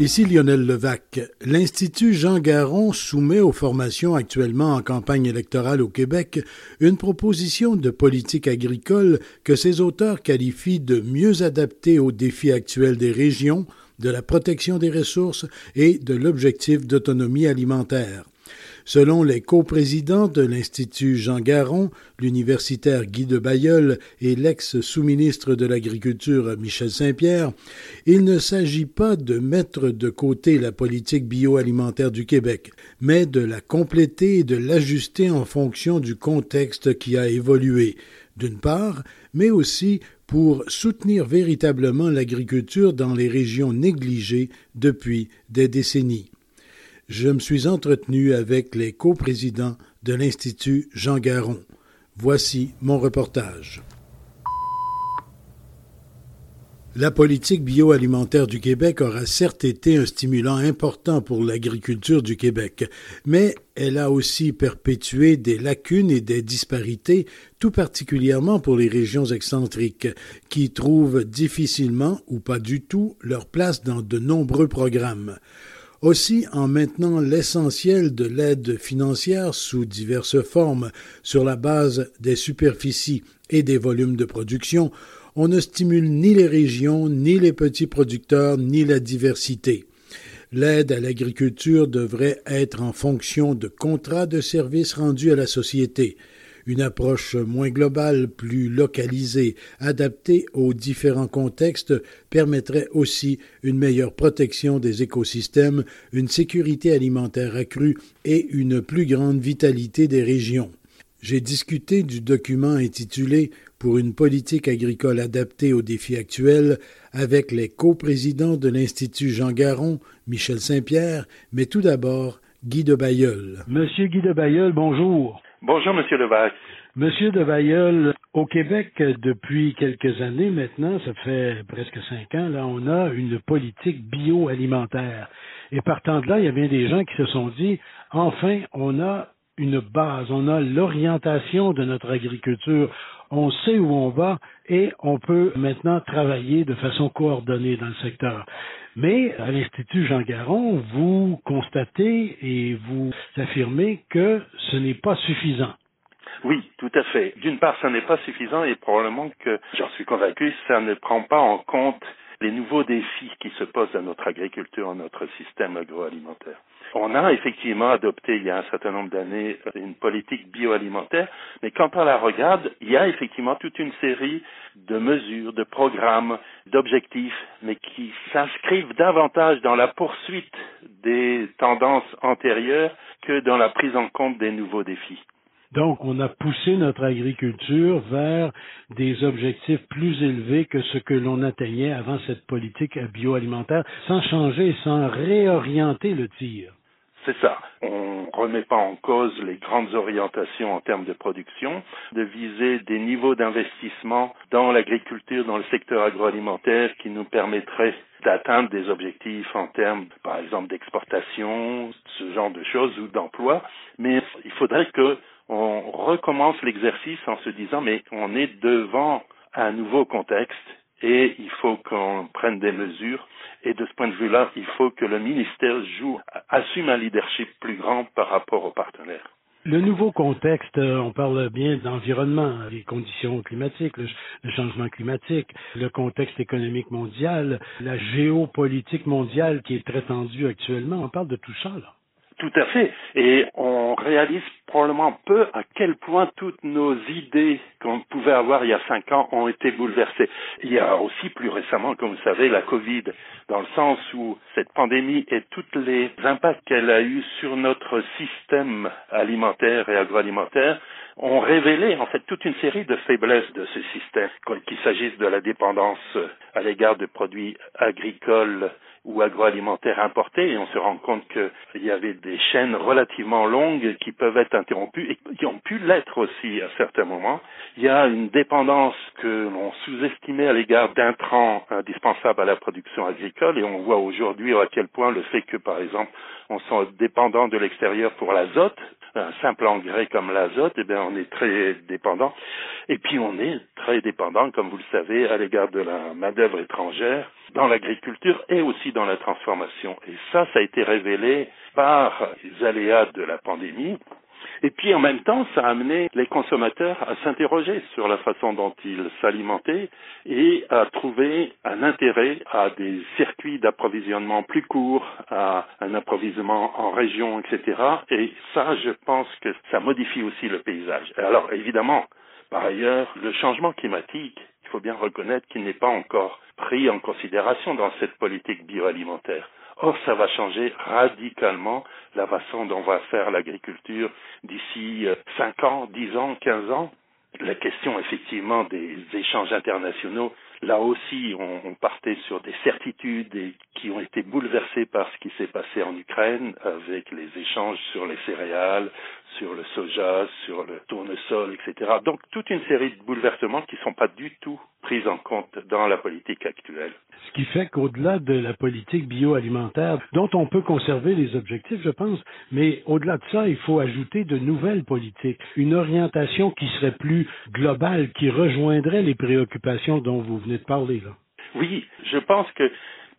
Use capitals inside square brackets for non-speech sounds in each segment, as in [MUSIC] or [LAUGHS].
Ici Lionel Levac. L'Institut Jean Garon soumet aux formations actuellement en campagne électorale au Québec une proposition de politique agricole que ses auteurs qualifient de mieux adaptée aux défis actuels des régions, de la protection des ressources et de l'objectif d'autonomie alimentaire. Selon les coprésidents de l'Institut Jean Garon, l'universitaire Guy de Bayeul et l'ex-sous-ministre de l'Agriculture Michel Saint-Pierre, il ne s'agit pas de mettre de côté la politique bioalimentaire du Québec, mais de la compléter et de l'ajuster en fonction du contexte qui a évolué, d'une part, mais aussi pour soutenir véritablement l'agriculture dans les régions négligées depuis des décennies je me suis entretenu avec les coprésidents de l'Institut Jean Garon. Voici mon reportage. La politique bioalimentaire du Québec aura certes été un stimulant important pour l'agriculture du Québec, mais elle a aussi perpétué des lacunes et des disparités, tout particulièrement pour les régions excentriques, qui trouvent difficilement ou pas du tout leur place dans de nombreux programmes. Aussi, en maintenant l'essentiel de l'aide financière sous diverses formes sur la base des superficies et des volumes de production, on ne stimule ni les régions, ni les petits producteurs, ni la diversité. L'aide à l'agriculture devrait être en fonction de contrats de services rendus à la société. Une approche moins globale, plus localisée, adaptée aux différents contextes permettrait aussi une meilleure protection des écosystèmes, une sécurité alimentaire accrue et une plus grande vitalité des régions. J'ai discuté du document intitulé Pour une politique agricole adaptée aux défis actuels avec les coprésidents de l'Institut Jean Garon, Michel Saint-Pierre, mais tout d'abord Guy de Bayeul. Monsieur Guy de Bayeul, bonjour. Bonjour, Monsieur Levac. Monsieur de Bayeul, au Québec, depuis quelques années maintenant, ça fait presque cinq ans, là, on a une politique bioalimentaire. Et partant de là, il y a bien des gens qui se sont dit, enfin, on a une base, on a l'orientation de notre agriculture, on sait où on va et on peut maintenant travailler de façon coordonnée dans le secteur. Mais à l'Institut Jean Garon, vous constatez et vous affirmez que ce n'est pas suffisant. Oui, tout à fait. D'une part, ce n'est pas suffisant et probablement que, j'en suis convaincu, ça ne prend pas en compte les nouveaux défis qui se posent à notre agriculture, à notre système agroalimentaire. On a effectivement adopté il y a un certain nombre d'années une politique bioalimentaire, mais quand on la regarde, il y a effectivement toute une série de mesures, de programmes, d'objectifs, mais qui s'inscrivent davantage dans la poursuite des tendances antérieures que dans la prise en compte des nouveaux défis. Donc, on a poussé notre agriculture vers des objectifs plus élevés que ce que l'on atteignait avant cette politique bioalimentaire, sans changer, sans réorienter le tir. C'est ça. On ne remet pas en cause les grandes orientations en termes de production, de viser des niveaux d'investissement dans l'agriculture, dans le secteur agroalimentaire qui nous permettraient d'atteindre des objectifs en termes, par exemple, d'exportation, ce genre de choses ou d'emploi. Mais il faudrait que on recommence l'exercice en se disant mais on est devant un nouveau contexte et il faut qu'on prenne des mesures. Et de ce point de vue-là, il faut que le ministère joue, assume un leadership plus grand par rapport aux partenaires. Le nouveau contexte, euh, on parle bien d'environnement, les conditions climatiques, le, changement climatique, le contexte économique mondial, la géopolitique mondiale qui est très tendue actuellement. On parle de tout ça, là. Tout à fait. Et on réalise probablement peu à quel point toutes nos idées qu'on pouvait avoir il y a cinq ans ont été bouleversées. Il y a aussi plus récemment, comme vous savez, la Covid, dans le sens où cette pandémie et tous les impacts qu'elle a eus sur notre système alimentaire et agroalimentaire ont révélé en fait toute une série de faiblesses de ce système, qu'il s'agisse de la dépendance à l'égard de produits agricoles ou agroalimentaires importés et on se rend compte qu'il y avait des chaînes relativement longues qui peuvent être interrompues et qui ont pu l'être aussi à certains moments. Il y a une dépendance que l'on sous-estimait à l'égard d'intrants indispensables à la production agricole et on voit aujourd'hui à quel point le fait que par exemple on soit dépendant de l'extérieur pour l'azote, un simple engrais comme l'azote, eh bien on est très dépendant. Et puis on est très dépendant, comme vous le savez, à l'égard de la main-d'œuvre étrangère dans l'agriculture et aussi dans la transformation. Et ça, ça a été révélé par les aléas de la pandémie. Et puis en même temps, ça a amené les consommateurs à s'interroger sur la façon dont ils s'alimentaient et à trouver un intérêt à des circuits d'approvisionnement plus courts, à un approvisionnement en région, etc. Et ça, je pense que ça modifie aussi le paysage. Alors évidemment, par ailleurs, le changement climatique, il faut bien reconnaître qu'il n'est pas encore pris en considération dans cette politique bioalimentaire. Or, ça va changer radicalement la façon dont on va faire l'agriculture d'ici 5 euh, ans, 10 ans, 15 ans. La question, effectivement, des échanges internationaux, là aussi, on, partait sur des certitudes qui ont été bouleversées par ce qui s'est passé en Ukraine avec les échanges sur les céréales, sur le soja, sur le tournesol, etc. Donc toute une série de bouleversements qui ne sont pas du tout pris en compte dans la politique actuelle. Ce qui fait qu'au-delà de la politique bioalimentaire, dont on peut conserver les objectifs, je pense, mais au-delà de ça, il faut ajouter de nouvelles politiques, une orientation qui serait plus globale, qui rejoindrait les préoccupations dont vous venez de parler. Là. Oui, je pense que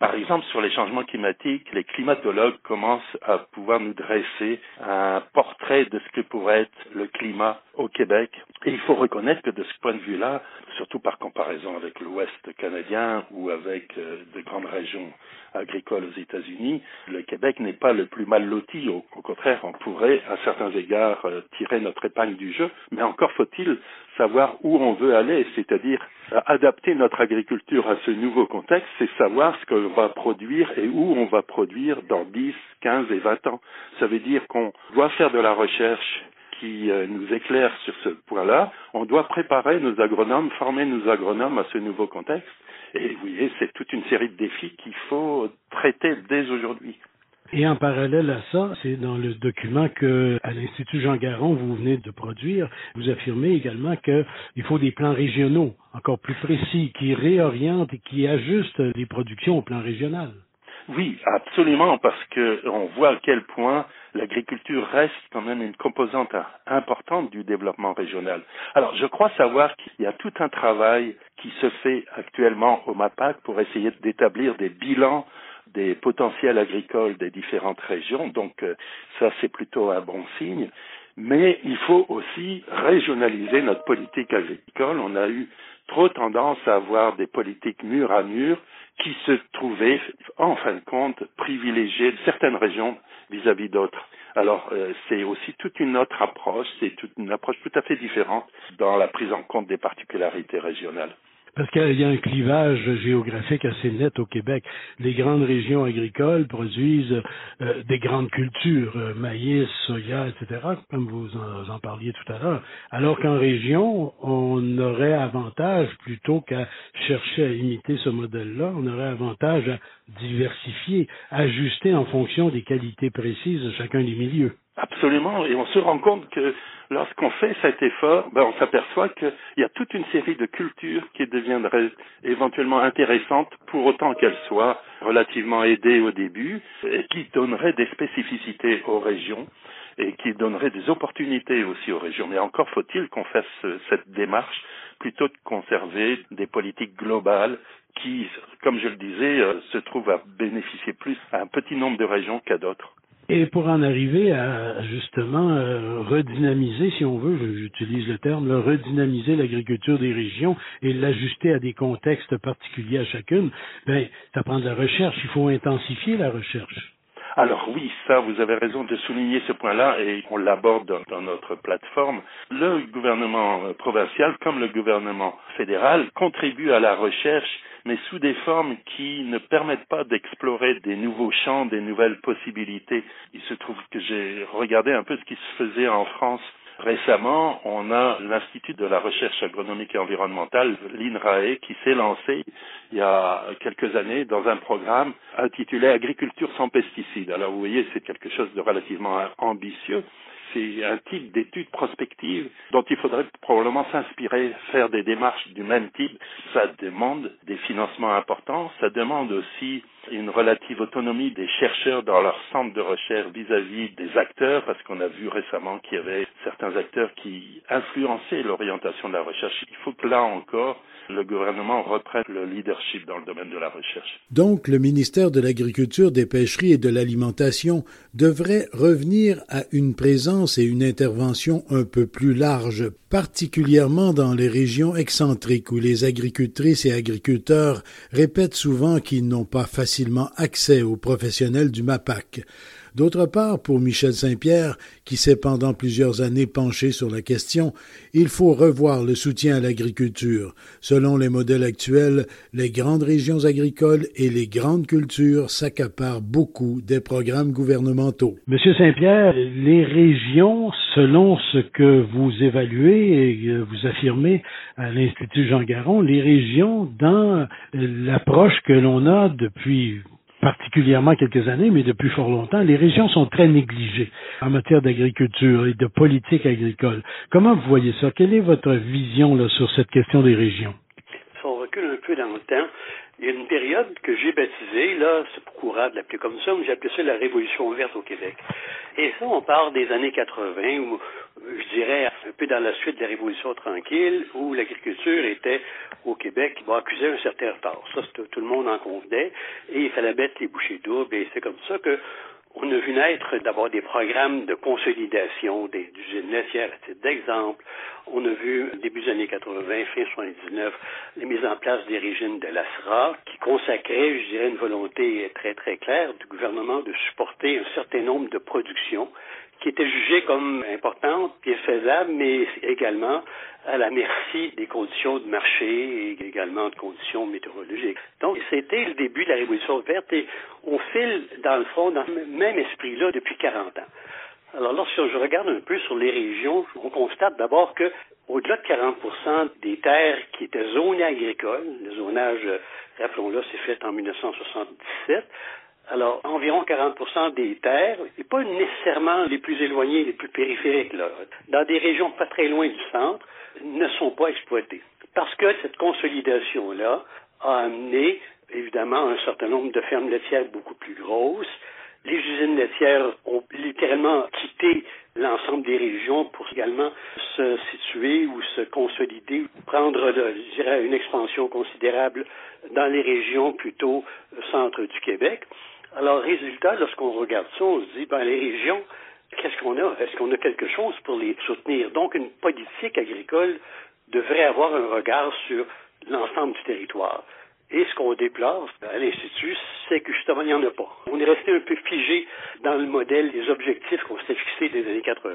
par exemple, sur les changements climatiques, les climatologues commencent à pouvoir nous dresser un portrait de ce que pourrait être le climat au Québec. Et il faut reconnaître que de ce point de vue-là, surtout par comparaison avec l'Ouest canadien ou avec euh, de grandes régions agricoles aux États-Unis, le Québec n'est pas le plus mal loti. Au, contraire, on pourrait, à certains égards, euh, tirer notre épingle du jeu. Mais encore faut-il savoir où on veut aller, c'est-à-dire adapter notre agriculture à ce nouveau contexte, c'est savoir ce qu'on va produire et où on va produire dans 10, 15 et 20 ans. Ça veut dire qu'on doit faire de la recherche qui euh, nous éclaire sur ce point-là. On doit préparer nos agronomes, former nos agronomes à ce nouveau contexte. Et vous voyez, c'est toute une série de défis qu'il faut traiter dès aujourd'hui. Et en parallèle à ça, c'est dans le document que à l'Institut Jean Garon vous venez de produire, vous affirmez également qu'il faut des plans régionaux encore plus précis qui réorientent et qui ajustent les productions au plan régional. Oui, absolument, parce que on voit à quel point l'agriculture reste quand même une composante importante du développement régional. Alors, je crois savoir qu'il y a tout un travail qui se fait actuellement au MAPAC pour essayer d'établir des bilans des potentiels agricoles des différentes régions. Donc euh, ça, c'est plutôt un bon signe. Mais il faut aussi régionaliser notre politique agricole. On a eu trop tendance à avoir des politiques mur à mur qui se trouvaient, en fin de compte, privilégier certaines régions vis-à-vis d'autres. Alors, euh, c'est aussi toute une autre approche, c'est toute une approche tout à fait différente dans la prise en compte des particularités régionales. Parce qu'il y a un clivage géographique assez net au Québec. Les grandes régions agricoles produisent euh, des grandes cultures, euh, maïs, soya, etc., comme vous en, parliez tout à l'heure. Alors qu'en région, on aurait avantage, plutôt qu'à chercher à imiter ce modèle-là, on aurait avantage à diversifier, ajuster en fonction des qualités précises de chacun des milieux. Absolument, et on se rend compte que lorsqu'on fait cet effort, ben, on s'aperçoit qu'il y a toute une série de cultures qui deviendraient éventuellement intéressantes pour autant qu'elles soient relativement aidées au début et qui donneraient des spécificités aux régions et qui donneraient des opportunités aussi aux régions. Mais encore faut-il qu'on fasse cette démarche plutôt de conserver des politiques globales qui, comme je le disais, euh, se trouvent à bénéficier plus à un petit nombre de régions qu'à d'autres. Et pour en arriver à justement euh, redynamiser, si on veut, j'utilise le terme, redynamiser l'agriculture des régions et l'ajuster à des contextes particuliers à chacune, ben, ça prend de la recherche. Il faut intensifier la recherche. Alors oui, ça, vous avez raison de souligner ce point-là et on l'aborde dans, notre plateforme. Le gouvernement provincial, comme le gouvernement fédéral, contribue à la recherche mais sous des formes qui ne permettent pas d'explorer des nouveaux champs, des nouvelles possibilités. Il se trouve que j'ai regardé un peu ce qui se faisait en France Récemment, on a l'Institut de la recherche agronomique et environnementale, l'INRAE, qui s'est lancé il y a quelques années dans un programme intitulé Agriculture sans pesticides. Alors vous voyez, c'est quelque chose de relativement ambitieux c'est un type d'étude prospective dont il faudrait probablement s'inspirer, faire des démarches du même type. Ça demande des financements importants, ça demande aussi une relative autonomie des chercheurs dans leur centre de recherche vis-à-vis des acteurs, parce qu'on a vu récemment qu'il y avait certains acteurs qui influençaient l'orientation de la recherche. Il faut que là encore, le gouvernement reprenne le leadership dans le domaine de la recherche. Donc, le ministère de l'Agriculture, des Pêcheries et de l'Alimentation devrait revenir à une présence et une intervention un peu plus large, particulièrement dans les régions excentriques où les agricultrices et agriculteurs répètent souvent qu'ils n'ont pas facilement accès aux professionnels du MAPAC. D'autre part, pour Michel Saint-Pierre, qui s'est pendant plusieurs années penché sur la question, il faut revoir le soutien à l'agriculture. Selon les modèles actuels, les grandes régions agricoles et les grandes cultures s'accaparent beaucoup des programmes gouvernementaux. Monsieur Saint-Pierre, les régions, selon ce que vous évaluez et vous affirmez à l'Institut Jean Garon, les régions, dans l'approche que l'on a depuis particulièrement quelques années, mais depuis fort longtemps, les régions sont très négligées en matière d'agriculture et de politique agricole. Comment vous voyez ça? Quelle est votre vision sur cette question des régions? Si on recule un peu dans le temps, il y a une période que j'ai baptisée, là, c'est pour courant de l'appeler comme ça, mais j'ai appelé ça la Révolution verte au Québec. Et ça, on part des années 80, où je dirais un peu dans la suite de la Révolution tranquille, où l'agriculture était au Québec, va accuser un certain retard. Ça, tout le monde en convenait, et il fallait mettre les bouchées doubles, et c'est comme ça que on a vu naître d'abord des programmes de consolidation des usines laitières, à titre d'exemple. On a vu, début des années 80, fin 79, les mises en place des régimes de l'ASRA qui consacraient, je dirais, une volonté très, très claire du gouvernement de supporter un certain nombre de productions qui était jugée comme importante et faisable, mais également à la merci des conditions de marché et également de conditions météorologiques. Donc, c'était le début de la Révolution verte et on file, dans le fond, dans le même esprit-là depuis 40 ans. Alors, lorsque je regarde un peu sur les régions, on constate d'abord que au-delà de 40% des terres qui étaient zonées agricoles, le zonage, rappelons-le, s'est fait en 1977, alors, environ 40% des terres, et pas nécessairement les plus éloignées, les plus périphériques, là, dans des régions pas très loin du centre, ne sont pas exploitées. Parce que cette consolidation-là a amené, évidemment, un certain nombre de fermes laitières beaucoup plus grosses. Les usines laitières ont littéralement quitté l'ensemble des régions pour également se situer ou se consolider, prendre, je dirais, une expansion considérable dans les régions plutôt centre du Québec. Alors, résultat, lorsqu'on regarde ça, on se dit, ben, les régions, qu'est-ce qu'on a? Est-ce qu'on a quelque chose pour les soutenir? Donc, une politique agricole devrait avoir un regard sur l'ensemble du territoire. Et ce qu'on déplore à l'Institut, c'est que justement, il n'y en a pas. On est resté un peu figé dans le modèle des objectifs qu'on s'était fixés des années 80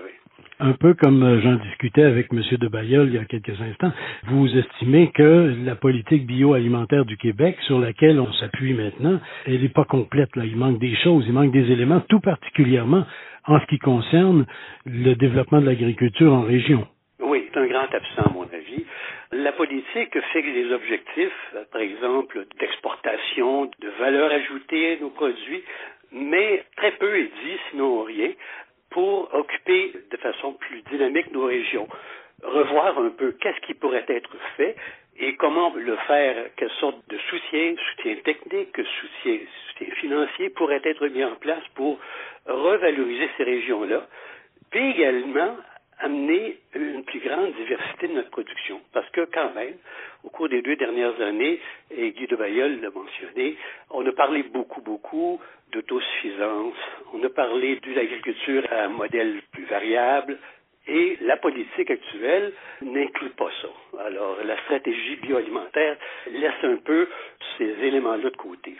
un peu comme euh, j'en discutais avec M. de Bayeul il y a quelques instants, vous estimez que la politique bioalimentaire du Québec, sur laquelle on s'appuie maintenant, elle n'est pas complète. Il manque des choses, il manque des éléments, tout particulièrement en ce qui concerne le développement de l'agriculture en région. Oui, c'est un grand absent, à mon avis. La politique fixe des objectifs, par exemple, d'exportation, de valeur ajoutée à nos produits, mais très peu est dit, sinon rien, pour occuper de façon plus dynamique nos régions, revoir un peu qu'est-ce qui pourrait être fait et comment le faire, quelle sorte de soutien, soutien technique, soutien, soutien financier pourrait être mis en place pour revaloriser ces régions-là, puis également amener une plus grande diversité de notre production. Parce que quand même, au cours des deux dernières années, et Guy de Bayeul l'a mentionné, on a parlé beaucoup, beaucoup d'autosuffisance, on a parlé de l'agriculture à un modèle plus variable, et la politique actuelle n'inclut pas ça. Alors, la stratégie bioalimentaire laisse un peu ces éléments-là de côté.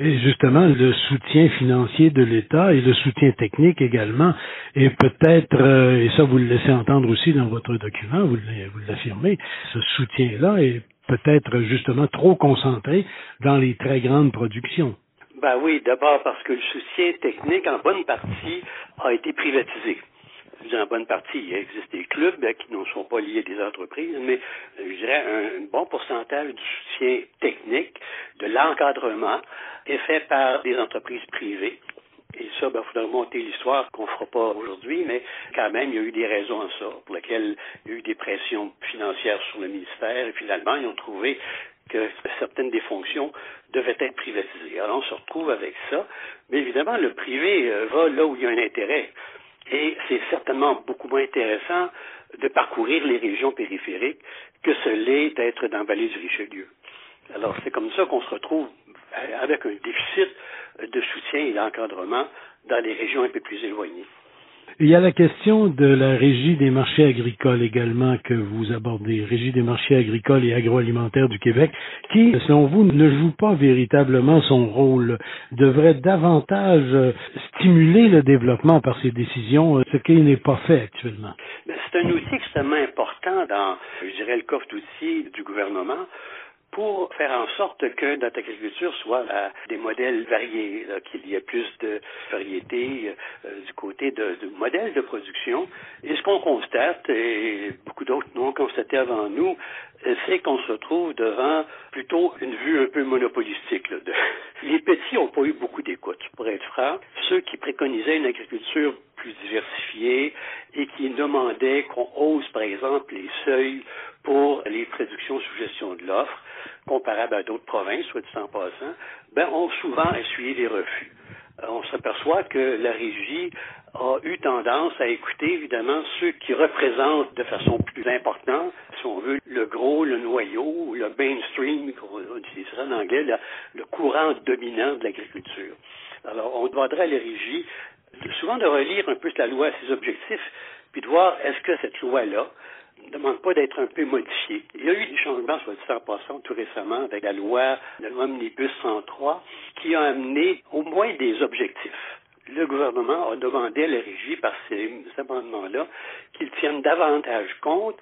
Et justement, le soutien financier de l'État et le soutien technique également est peut-être, euh, et ça vous le laissez entendre aussi dans votre document, vous l'affirmez, ce soutien-là est peut-être justement trop concentré dans les très grandes productions. Ben oui, d'abord parce que le soutien technique, en bonne partie, a été privatisé. en bonne partie, il existe des clubs qui ne sont pas liés à des entreprises, mais je dirais un bon pourcentage du technique, de l'encadrement est fait par des entreprises privées. Et ça, il ben, faudra monter l'histoire qu'on ne fera pas aujourd'hui, mais quand même, il y a eu des raisons à ça, pour lesquelles il y a eu des pressions financières sur le ministère, et finalement, ils ont trouvé que certaines des fonctions devaient être privatisées. Alors, on se retrouve avec ça, mais évidemment, le privé euh, va là où il y a un intérêt. Et c'est certainement beaucoup moins intéressant de parcourir les régions périphériques que ce l'est d'être dans vallée du Richelieu. Alors, c'est comme ça qu'on se retrouve avec un déficit de soutien et d'encadrement dans les régions un peu plus éloignées. Il y a la question de la régie des marchés agricoles également que vous abordez, régie des marchés agricoles et agroalimentaires du Québec, qui, selon vous, ne joue pas véritablement son rôle, devrait davantage stimuler le développement par ses décisions, ce qui n'est pas fait actuellement. Ben, c'est un outil extrêmement important dans, je dirais, le coffre d'outils du gouvernement pour faire en sorte que notre agriculture soit à des modèles variés, qu'il y ait plus de variétés euh, du côté de, modèles de production. Et ce qu'on constate, et beaucoup d'autres l'ont constaté avant nous, c'est qu'on se trouve devant plutôt une vue un peu monopolistique. Là. [LAUGHS] Les petits n'ont pas eu beaucoup d'écoute, pour être franc. Ceux qui préconisaient une agriculture plus diversifiée et qui demandaient qu'on hausse, par exemple, les seuils pour les productions sous gestion de l'offre, comparables à d'autres provinces, soit dit en passant, ben, ont souvent essuyé les refus. Euh, on s'aperçoit que la régie a eu tendance à écouter évidemment ceux qui représentent de façon plus importante, si on veut, le gros, le noyau, le mainstream, on utilisera en anglais, le, courant dominant de l'agriculture. Alors, on demanderait à la régie souvent de relire un peu la loi à ses objectifs, puis de voir est-ce que cette loi-là ne demande pas d'être un peu modifiée. Il y a eu des changements, soit dit en passant, tout récemment, avec la loi, la loi Omnibus 103, qui a amené au moins des objectifs. Le gouvernement a demandé à la régie, par ces amendements-là, qu'ils tiennent davantage compte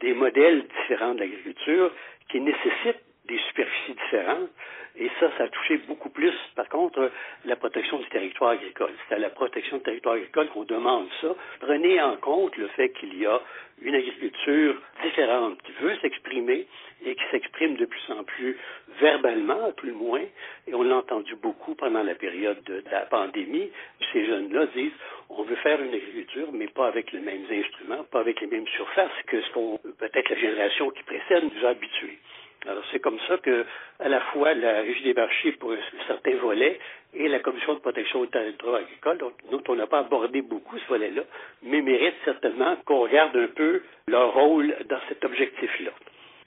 des modèles différents de l'agriculture qui nécessitent des superficies différentes. Et ça, ça a touché beaucoup plus, par contre, la protection du territoire agricole. C'est à la protection du territoire agricole qu'on demande ça. Prenez en compte le fait qu'il y a une agriculture différente qui veut s'exprimer et qui s'exprime de plus en plus verbalement, à tout le moins. Et on l'a entendu beaucoup pendant la période de, la pandémie. Ces jeunes-là disent on veut faire une agriculture, mais pas avec les mêmes instruments, pas avec les mêmes surfaces que ce qu'on peut-être la génération qui précède nous a habitués. Alors, c'est comme ça que, à la fois, la Régie des marchés pour certains volets et la Commission de protection du territoire agricole, dont on n'a pas abordé beaucoup ce volet-là, mais méritent certainement qu'on regarde un peu leur rôle dans cet objectif-là.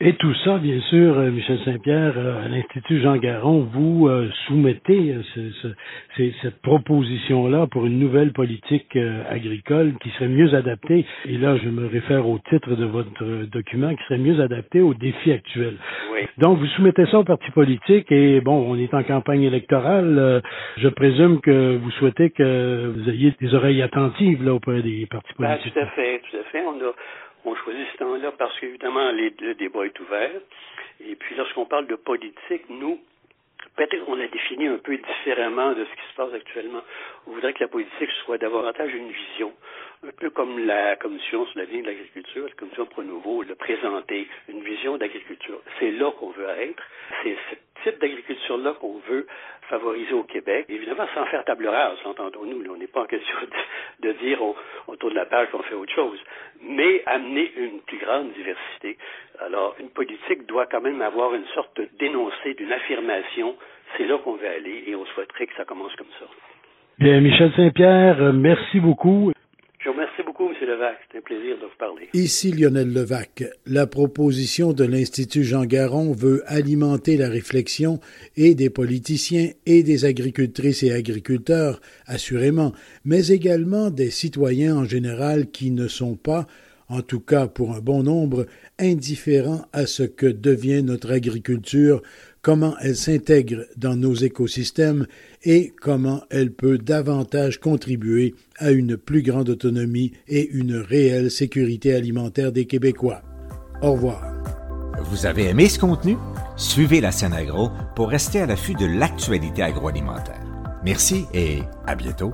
Et tout ça, bien sûr, euh, Michel Saint-Pierre, euh, à l'Institut Jean Garon, vous euh, soumettez cette proposition-là pour une nouvelle politique agricole qui serait mieux adaptée, et là je me réfère au titre de votre document, qui serait mieux adaptée aux défis actuels. Oui. Donc vous soumettez ça aux partis politiques, et bon, on est en campagne électorale, je présume que vous souhaitez que vous ayez des oreilles attentives là auprès des partis ben, politiques. tout à fait, tout à fait. On a on choisit ce temps-là parce qu'évidemment, le débat est ouvert. Et puis, lorsqu'on parle de politique, nous, peut-être qu'on la définit un peu différemment de ce qui se passe actuellement. On voudrait que la politique soit davantage une vision, un peu comme la Commission sur l'avenir de l'agriculture, la Commission Nouveau l'a présenté, une vision d'agriculture. C'est là qu'on veut être. Type d'agriculture-là qu'on veut favoriser au Québec. Évidemment, sans faire table rase, entendons-nous. On n'est pas en question de, dire on, tourne la page, qu'on fait autre chose, mais amener une plus grande diversité. Alors, une politique doit quand même avoir une sorte d'énoncé, d'une affirmation. C'est là qu'on veut aller et on souhaiterait que ça commence comme ça. Bien, Michel Saint-Pierre, merci beaucoup. Je vous remercie beaucoup, M. Levac. C'est un plaisir de vous parler. Ici Lionel Levac. La proposition de l'Institut Jean Garon veut alimenter la réflexion et des politiciens et des agricultrices et agriculteurs, assurément, mais également des citoyens en général qui ne sont pas, en tout cas pour un bon nombre, indifférents à ce que devient notre agriculture comment elle s'intègre dans nos écosystèmes et comment elle peut davantage contribuer à une plus grande autonomie et une réelle sécurité alimentaire des Québécois. Au revoir. Vous avez aimé ce contenu? Suivez la scène agro pour rester à l'affût de l'actualité agroalimentaire. Merci et à bientôt.